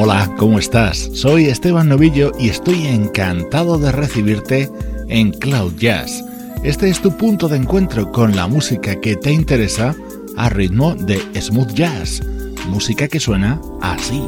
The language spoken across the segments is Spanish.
Hola, ¿cómo estás? Soy Esteban Novillo y estoy encantado de recibirte en Cloud Jazz. Este es tu punto de encuentro con la música que te interesa a ritmo de smooth jazz, música que suena así.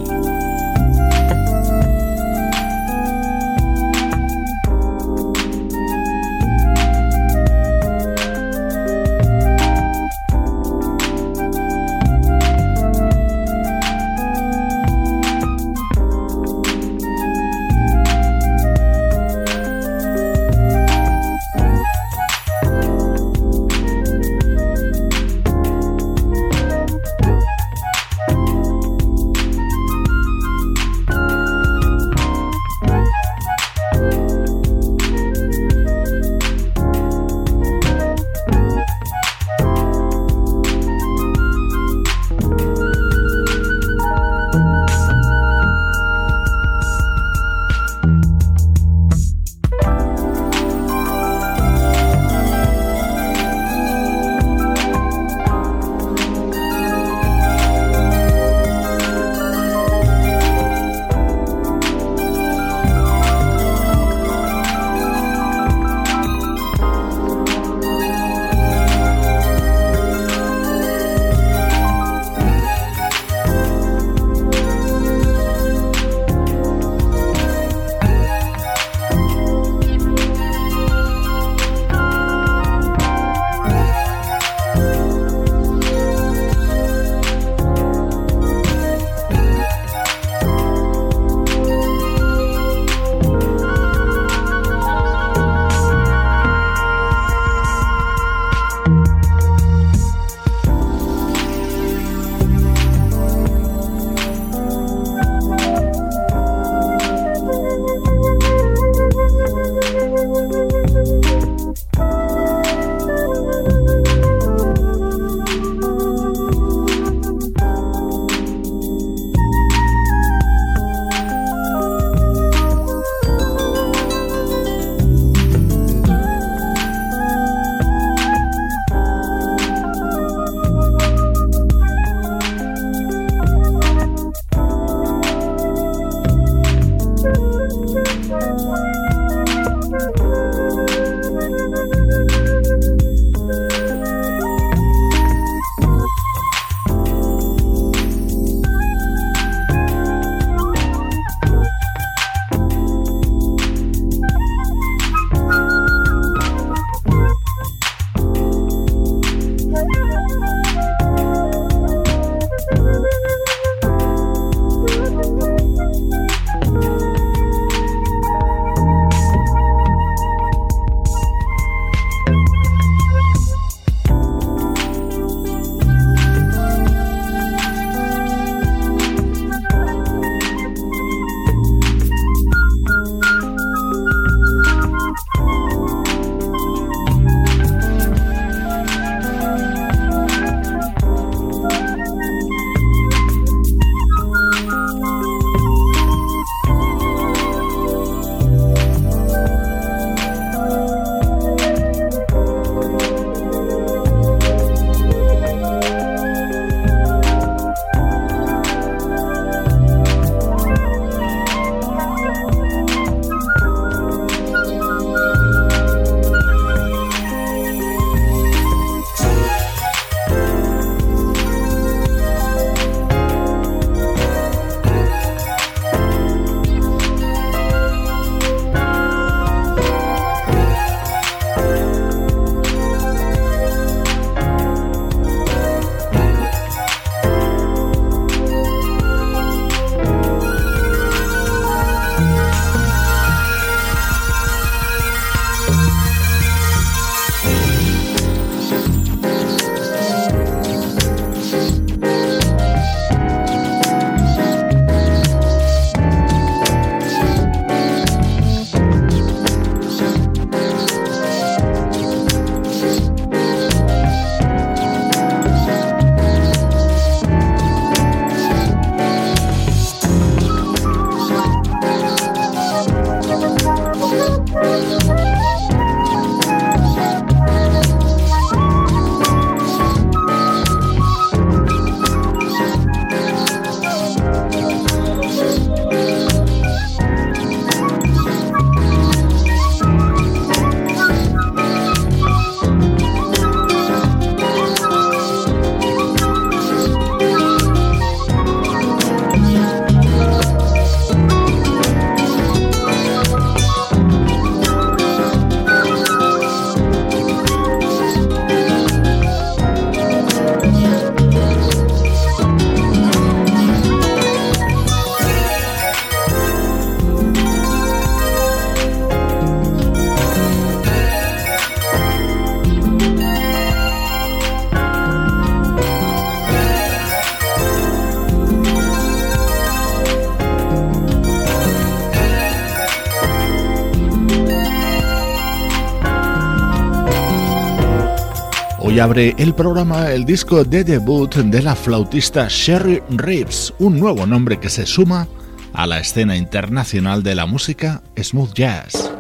Abre el programa el disco de debut de la flautista Sherry Reeves, un nuevo nombre que se suma a la escena internacional de la música smooth jazz.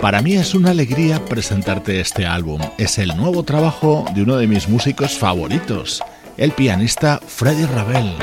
Para mí es una alegría presentarte este álbum. Es el nuevo trabajo de uno de mis músicos favoritos, el pianista Freddie Ravel.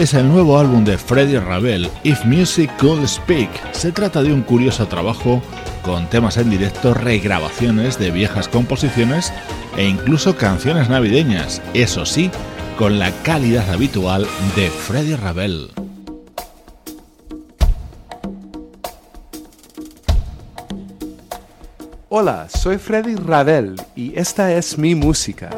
Es el nuevo álbum de Freddie Ravel, If Music Could Speak. Se trata de un curioso trabajo con temas en directo, regrabaciones de viejas composiciones e incluso canciones navideñas, eso sí, con la calidad habitual de Freddie Ravel. Hola, soy Freddie Ravel y esta es mi música.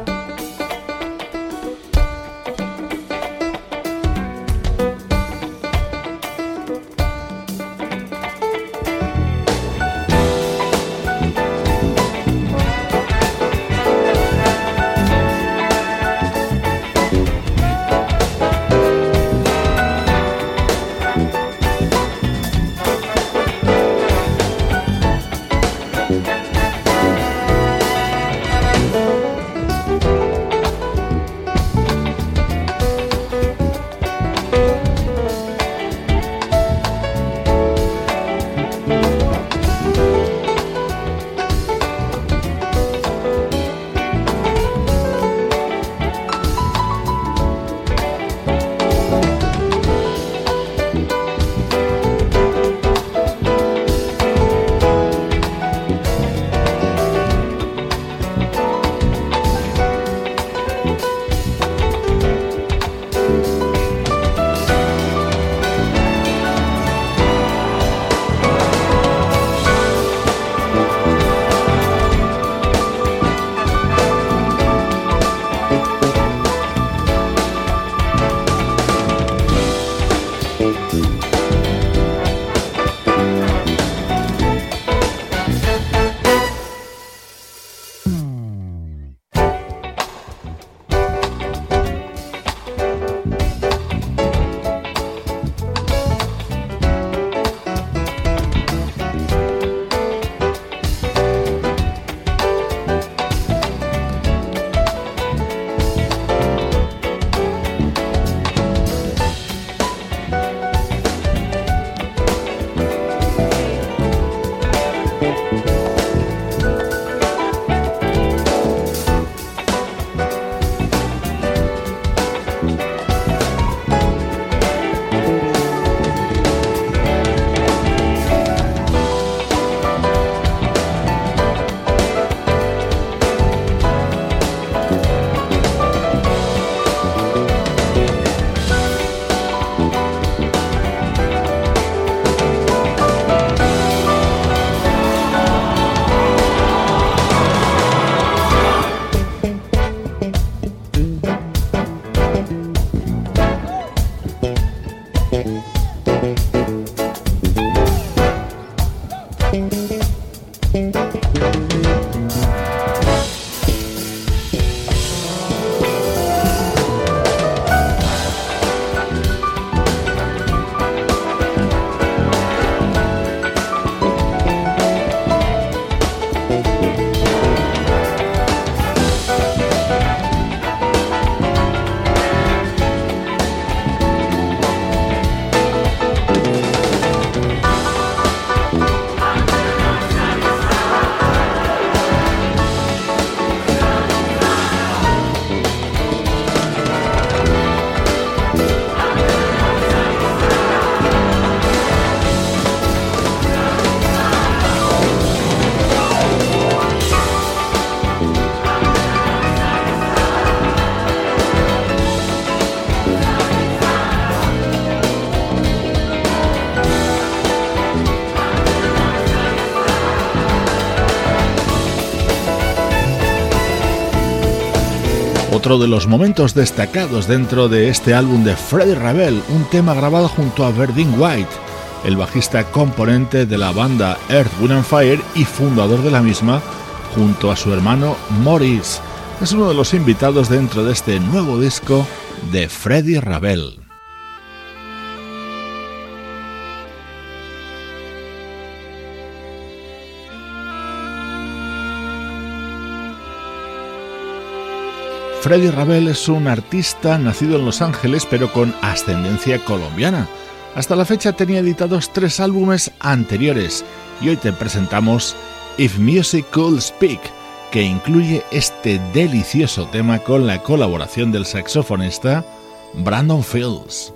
Otro de los momentos destacados dentro de este álbum de Freddie Ravel, un tema grabado junto a Verdine White, el bajista componente de la banda Earth, Wind Fire y fundador de la misma, junto a su hermano Morris. Es uno de los invitados dentro de este nuevo disco de Freddie Ravel. Freddy Ravel es un artista nacido en Los Ángeles pero con ascendencia colombiana. Hasta la fecha tenía editados tres álbumes anteriores y hoy te presentamos If Music Could Speak, que incluye este delicioso tema con la colaboración del saxofonista Brandon Fields.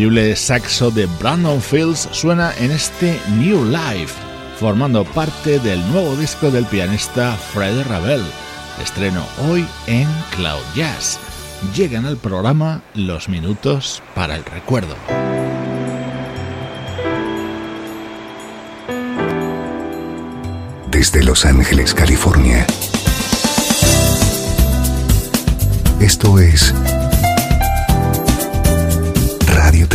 Inconfundible saxo de Brandon Fields suena en este New Life, formando parte del nuevo disco del pianista Fred Ravel. Estreno hoy en Cloud Jazz. Llegan al programa los minutos para el recuerdo. Desde Los Ángeles, California. Esto es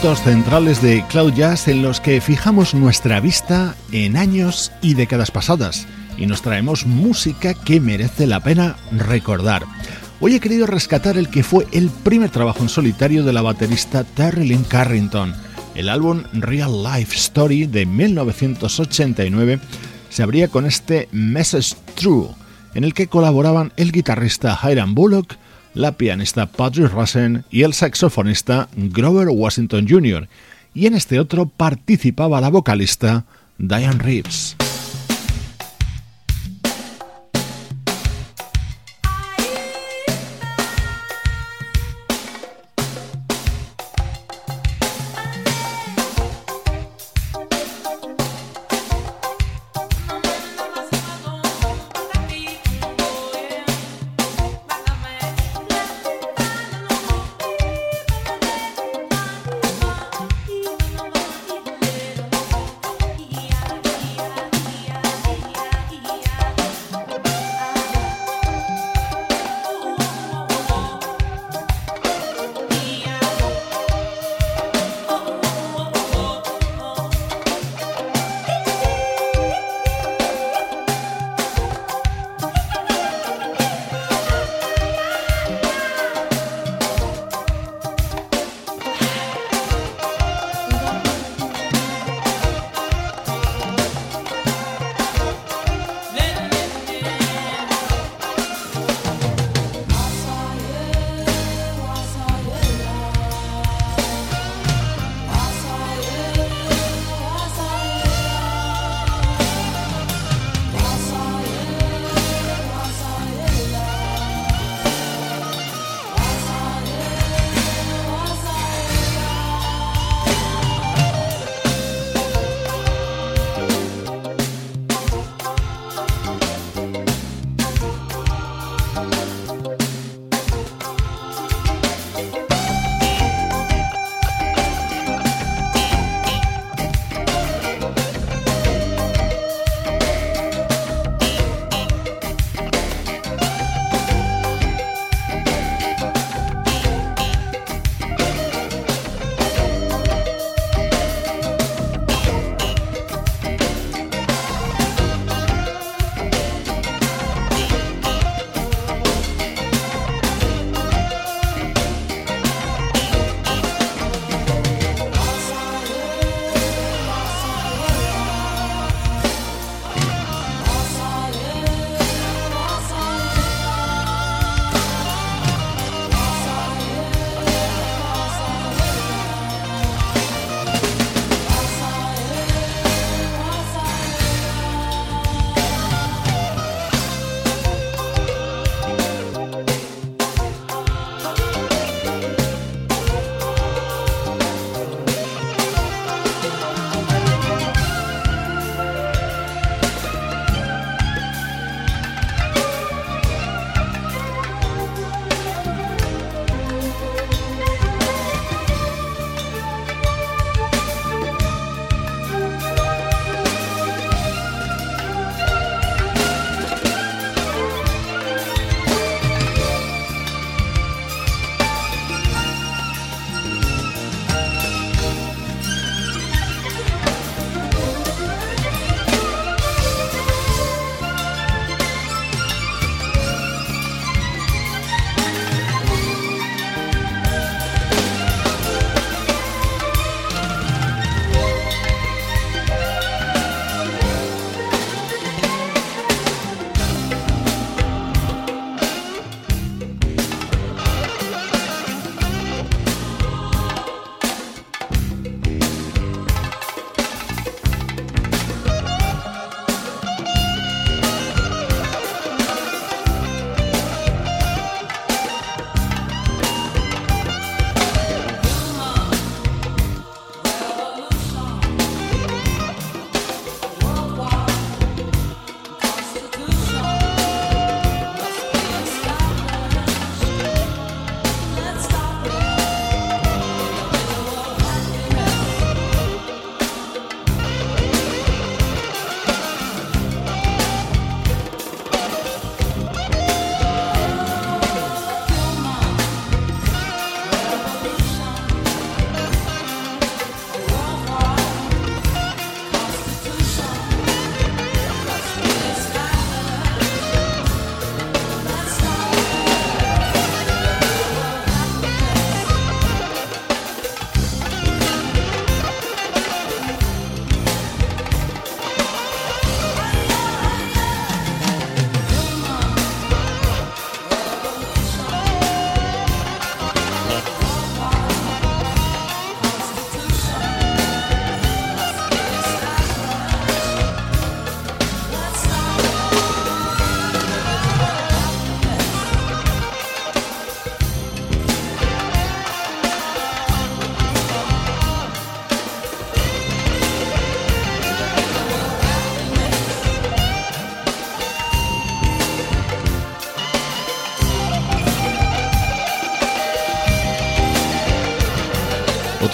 Minutos centrales de Cloud Jazz en los que fijamos nuestra vista en años y décadas pasadas y nos traemos música que merece la pena recordar. Hoy he querido rescatar el que fue el primer trabajo en solitario de la baterista Terry Lynn Carrington. El álbum Real Life Story de 1989 se abría con este Message True, en el que colaboraban el guitarrista Hiram Bullock, la pianista Patrick Russen y el saxofonista Grover Washington Jr., y en este otro participaba la vocalista Diane Reeves.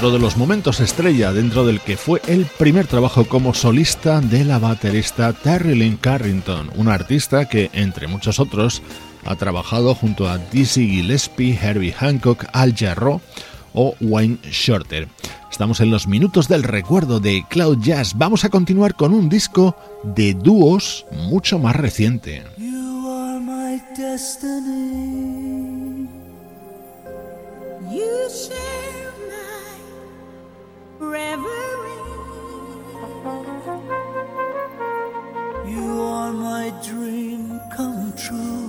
Otro de los momentos estrella dentro del que fue el primer trabajo como solista de la baterista Terry Lynn Carrington, una artista que, entre muchos otros, ha trabajado junto a Dizzy Gillespie, Herbie Hancock, Al Jarreau o Wayne Shorter. Estamos en los minutos del recuerdo de Cloud Jazz. Vamos a continuar con un disco de dúos mucho más reciente. You are my reverie. You are my dream come true.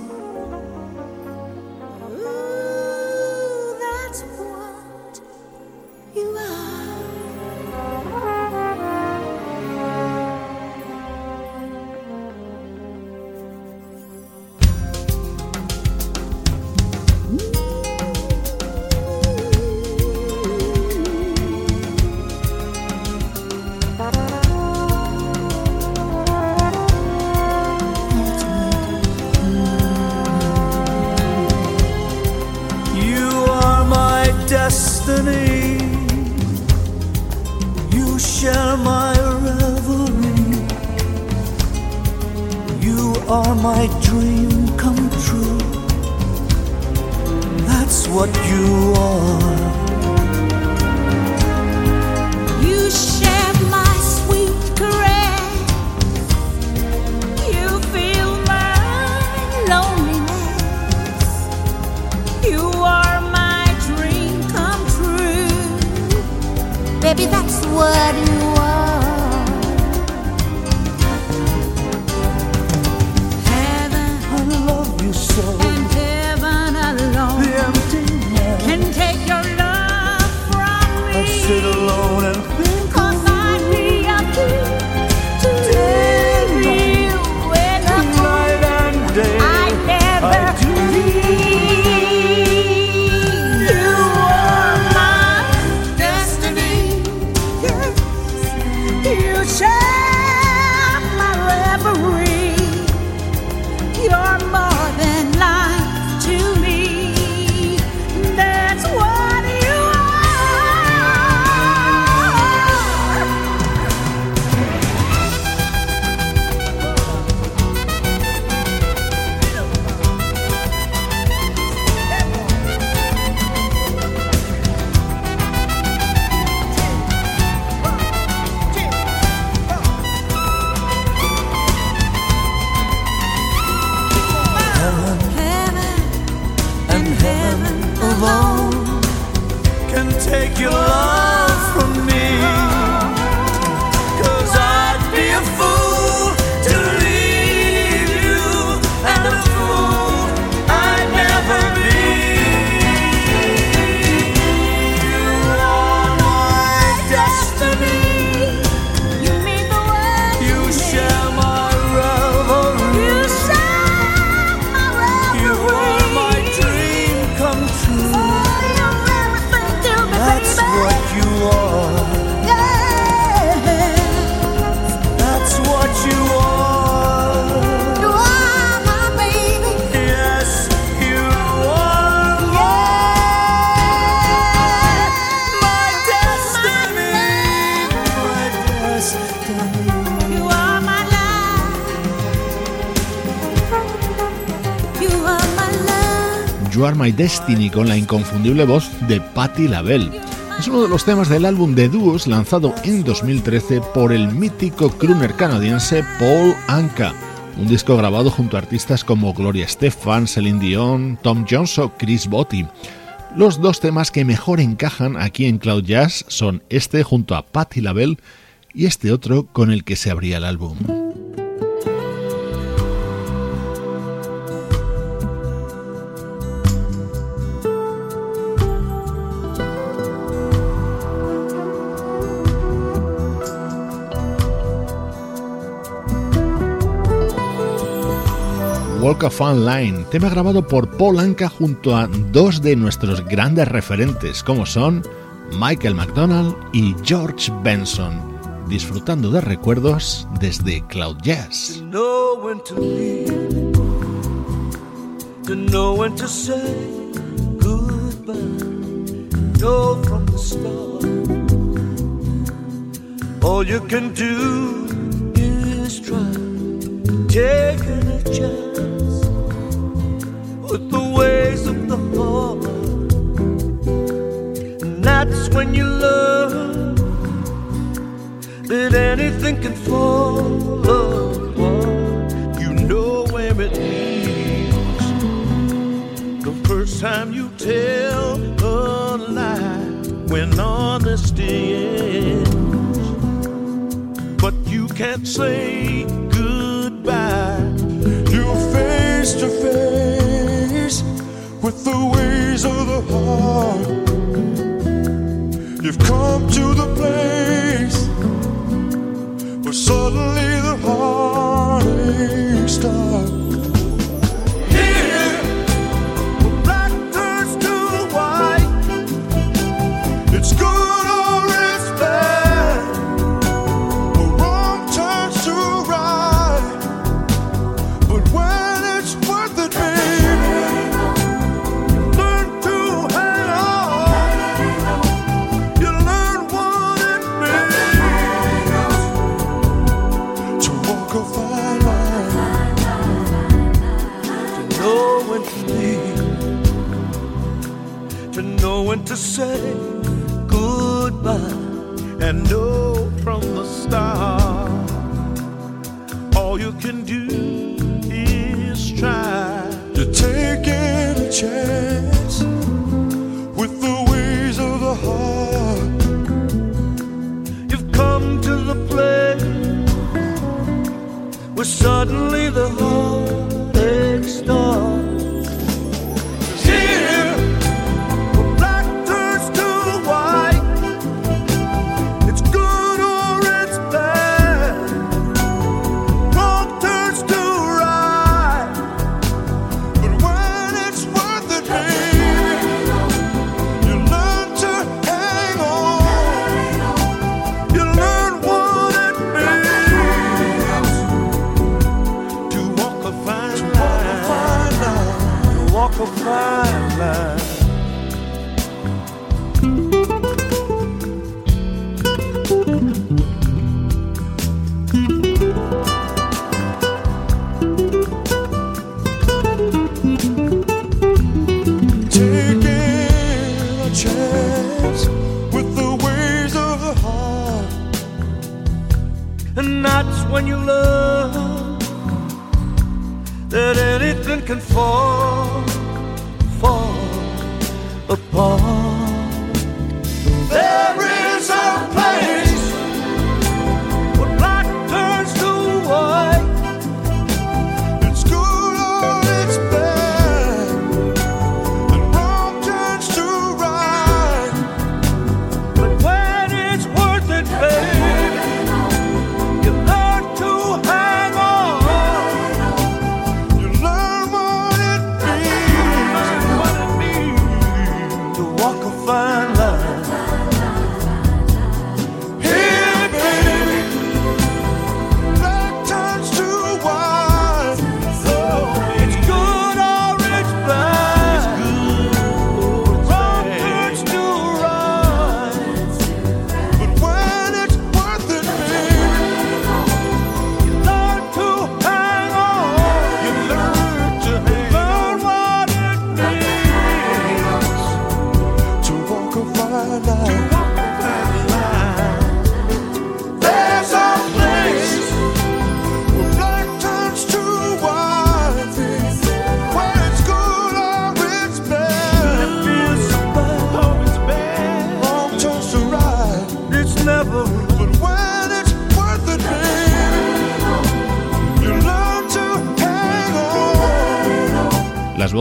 Destiny con la inconfundible voz de Patti LaBelle. Es uno de los temas del álbum de dúos lanzado en 2013 por el mítico crooner canadiense Paul Anka, un disco grabado junto a artistas como Gloria Estefan, Celine Dion, Tom Jones o Chris Botti. Los dos temas que mejor encajan aquí en Cloud Jazz son este junto a Patti LaBelle y este otro con el que se abría el álbum. Of Fun Line, tema grabado por Paul Anka junto a dos de nuestros grandes referentes como son Michael McDonald y George Benson, disfrutando de recuerdos desde Cloud Jazz. With the ways of the heart. And that's when you learn that anything can fall apart. You know where it leads. The first time you tell a lie when honesty ends. But you can't say goodbye. You're face to face with the ways of the heart. You've come to the place where suddenly the heartache starts. Say goodbye, and know from the start. All you can do is try. You're taking a chance with the ways of the heart. You've come to the place where suddenly the heartache when you that anything can fall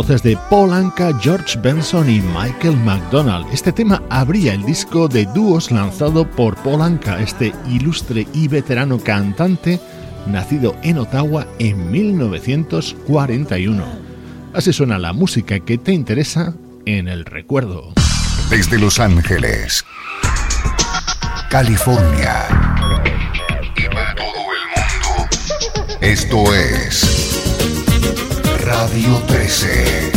voces de Paul Anka, George Benson y Michael McDonald. Este tema abría el disco de dúos lanzado por Paul Anka, este ilustre y veterano cantante nacido en Ottawa en 1941. Así suena la música que te interesa en el recuerdo. Desde Los Ángeles, California y para todo el mundo. Esto es Radio 13. 13.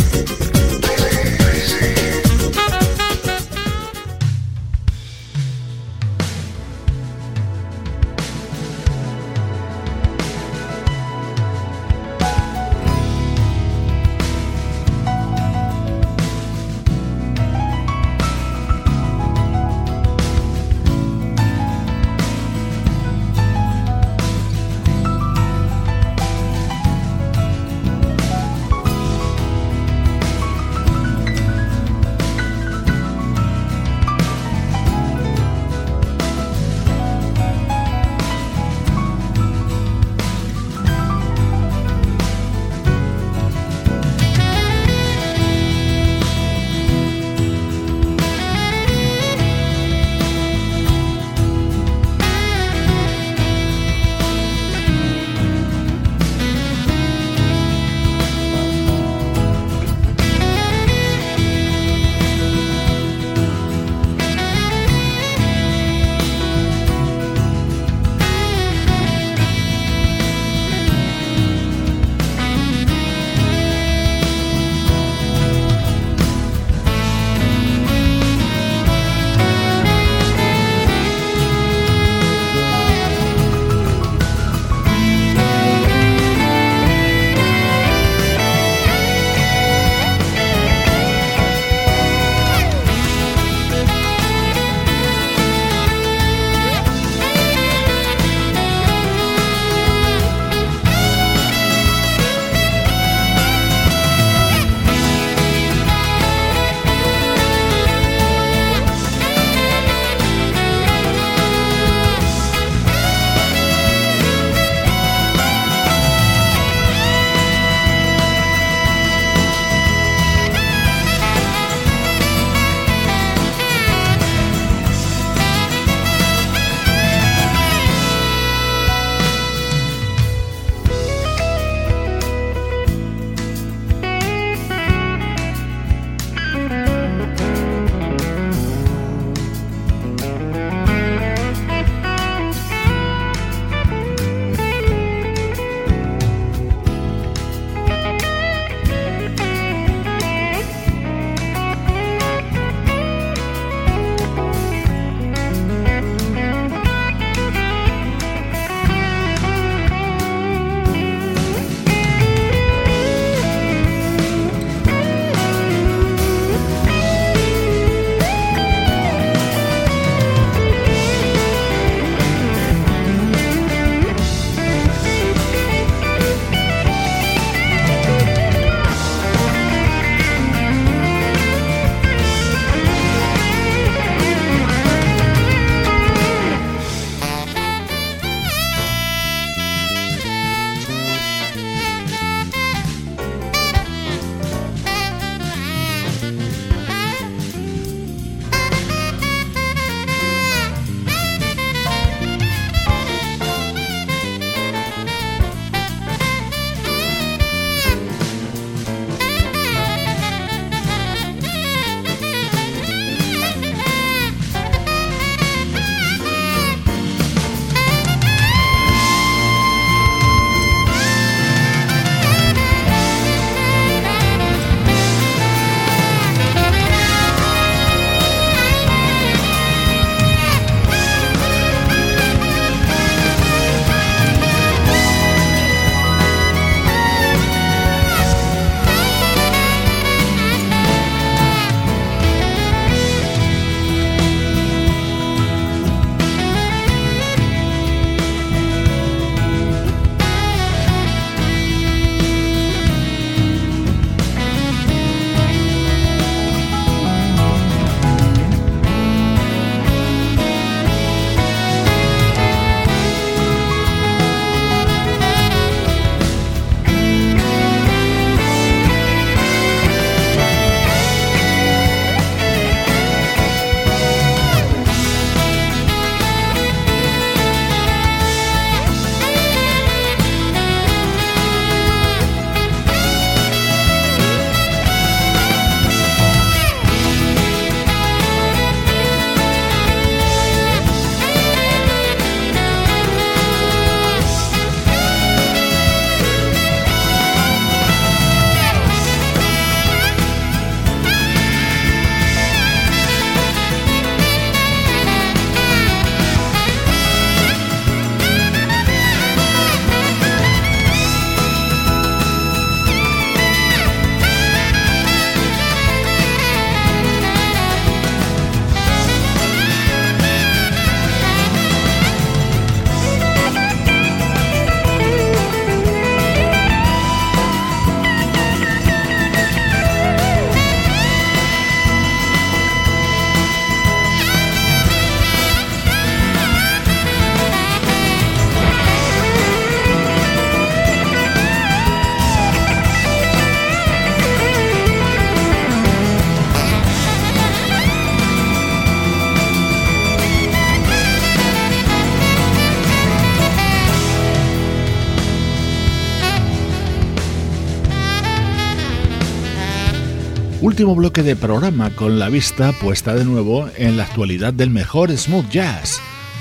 Último bloque de programa con la vista puesta de nuevo en la actualidad del mejor smooth jazz.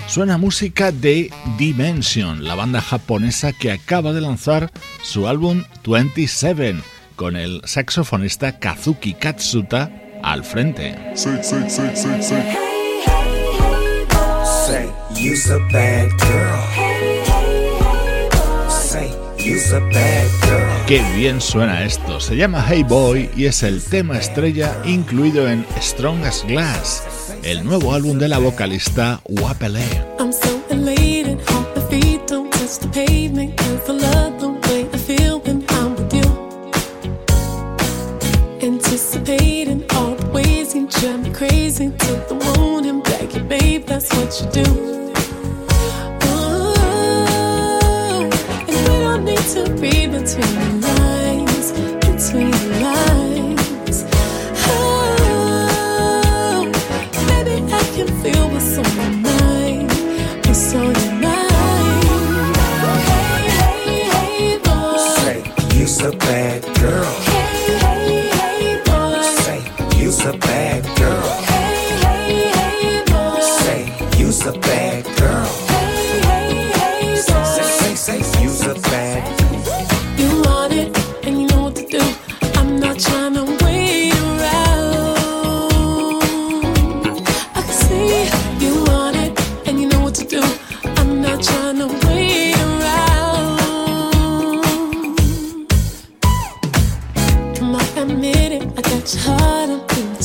Suena música de Dimension, la banda japonesa que acaba de lanzar su álbum 27 con el saxofonista Kazuki Katsuta al frente. Say, say, say, say, say. Hey, hey, hey, boy. Say, you's a bad girl. Hey, hey, hey, boy. Say, you's a bad girl. Qué bien suena esto. Se llama Hey Boy y es el tema estrella incluido en Strong as Glass, el nuevo álbum de la vocalista Wapele. I'm so elated, hope my feet don't touch the pavement. Cause I love the way I feel when I'm with you. Anticipating all the ways you crazy to the moon and back, yeah, babe, that's what you do. Ooh, and we don't need to read between the lines, between the It's hard to be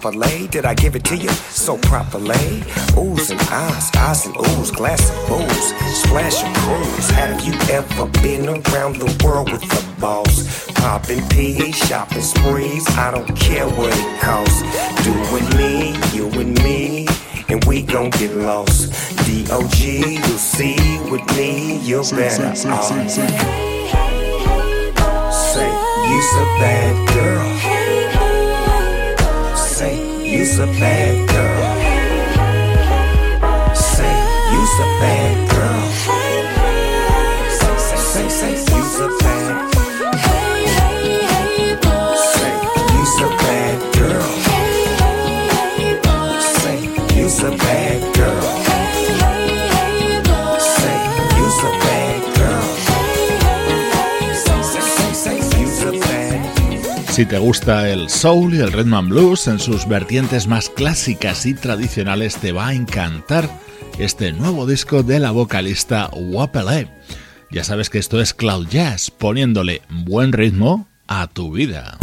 Guapale, did I give it to you so properly? Oohs and ahs, ahs and oohs, glass of booze, splash and cruise. Have you ever been around the world with the boss? Popping P, shopping sprees, I don't care what it costs. Doing me, you and me and we gon' get lost. D-O-G, you'll see with me, you're better say, off. say, say. Say, you's a bad girl. You's a bad girl. Si te gusta el soul y el rhythm blues en sus vertientes más clásicas y tradicionales, te va a encantar este nuevo disco de la vocalista Wapele. Ya sabes que esto es Cloud Jazz, poniéndole buen ritmo a tu vida.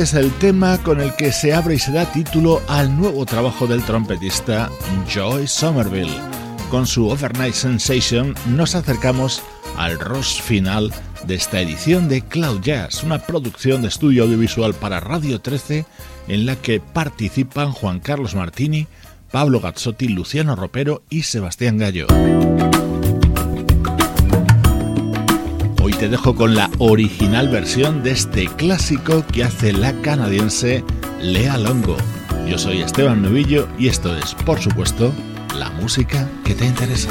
Es el tema con el que se abre y se da título al nuevo trabajo del trompetista Joy Somerville. Con su Overnight Sensation nos acercamos al roast final de esta edición de Cloud Jazz, una producción de estudio audiovisual para Radio 13 en la que participan Juan Carlos Martini, Pablo Gazzotti, Luciano Ropero y Sebastián Gallo. Te dejo con la original versión de este clásico que hace la canadiense Lea Longo. Yo soy Esteban Novillo y esto es, por supuesto, la música que te interesa.